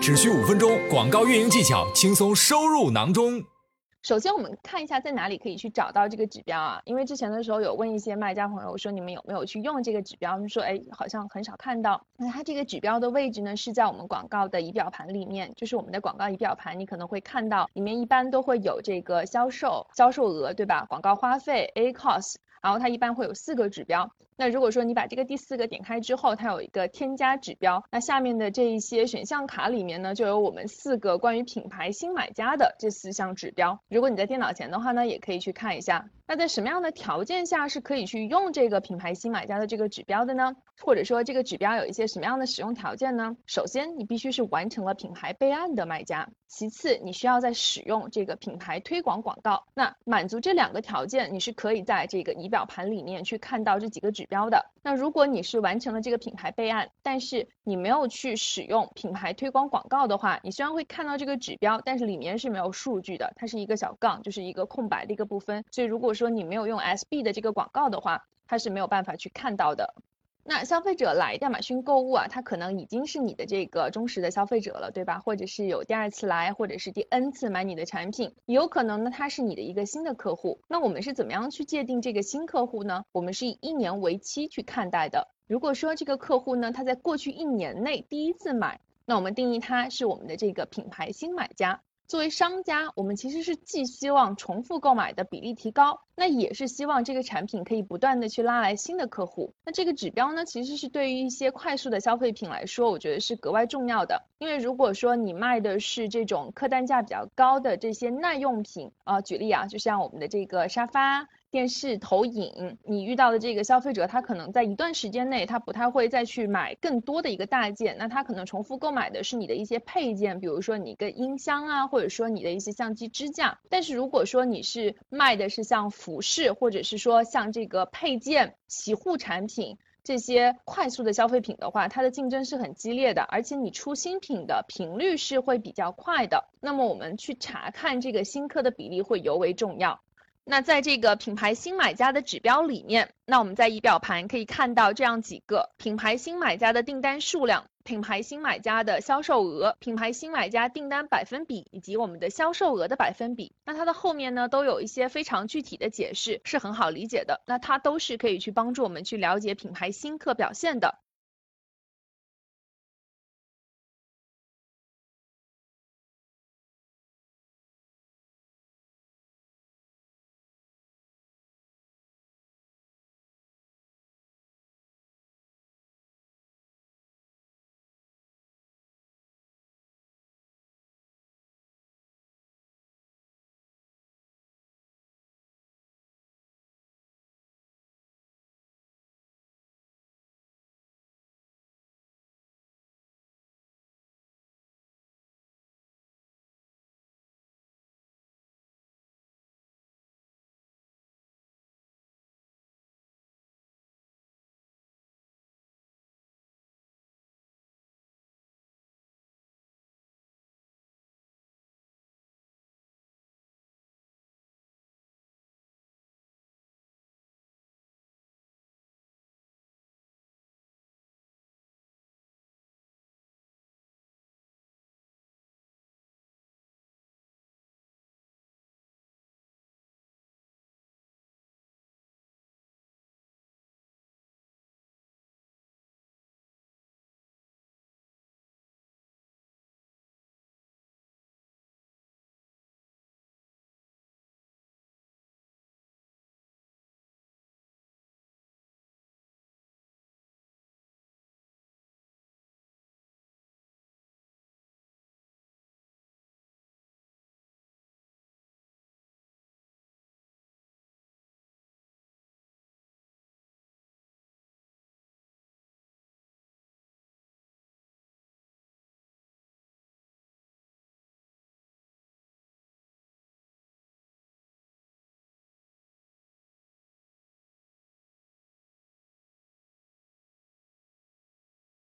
只需五分钟，广告运营技巧轻松收入囊中。首先，我们看一下在哪里可以去找到这个指标啊？因为之前的时候有问一些卖家朋友说，你们有没有去用这个指标？他们说，哎，好像很少看到。那它这个指标的位置呢，是在我们广告的仪表盘里面，就是我们的广告仪表盘，你可能会看到里面一般都会有这个销售、销售额，对吧？广告花费 A cost。然后它一般会有四个指标。那如果说你把这个第四个点开之后，它有一个添加指标。那下面的这一些选项卡里面呢，就有我们四个关于品牌新买家的这四项指标。如果你在电脑前的话呢，也可以去看一下。那在什么样的条件下是可以去用这个品牌新买家的这个指标的呢？或者说这个指标有一些什么样的使用条件呢？首先，你必须是完成了品牌备案的卖家；其次，你需要在使用这个品牌推广广告。那满足这两个条件，你是可以在这个仪表盘里面去看到这几个指标的。那如果你是完成了这个品牌备案，但是你没有去使用品牌推广广告的话，你虽然会看到这个指标，但是里面是没有数据的，它是一个小杠，就是一个空白的一个部分。所以如果说你没有用 SB 的这个广告的话，它是没有办法去看到的。那消费者来亚马逊购物啊，他可能已经是你的这个忠实的消费者了，对吧？或者是有第二次来，或者是第 N 次买你的产品，有可能呢，他是你的一个新的客户。那我们是怎么样去界定这个新客户呢？我们是以一年为期去看待的。如果说这个客户呢，他在过去一年内第一次买，那我们定义他是我们的这个品牌新买家。作为商家，我们其实是既希望重复购买的比例提高，那也是希望这个产品可以不断的去拉来新的客户。那这个指标呢，其实是对于一些快速的消费品来说，我觉得是格外重要的。因为如果说你卖的是这种客单价比较高的这些耐用品啊，举例啊，就像我们的这个沙发。电视投影，你遇到的这个消费者，他可能在一段时间内，他不太会再去买更多的一个大件，那他可能重复购买的是你的一些配件，比如说你一个音箱啊，或者说你的一些相机支架。但是如果说你是卖的是像服饰，或者是说像这个配件、洗护产品这些快速的消费品的话，它的竞争是很激烈的，而且你出新品的频率是会比较快的。那么我们去查看这个新客的比例会尤为重要。那在这个品牌新买家的指标里面，那我们在仪表盘可以看到这样几个品牌新买家的订单数量、品牌新买家的销售额、品牌新买家订单百分比以及我们的销售额的百分比。那它的后面呢都有一些非常具体的解释，是很好理解的。那它都是可以去帮助我们去了解品牌新客表现的。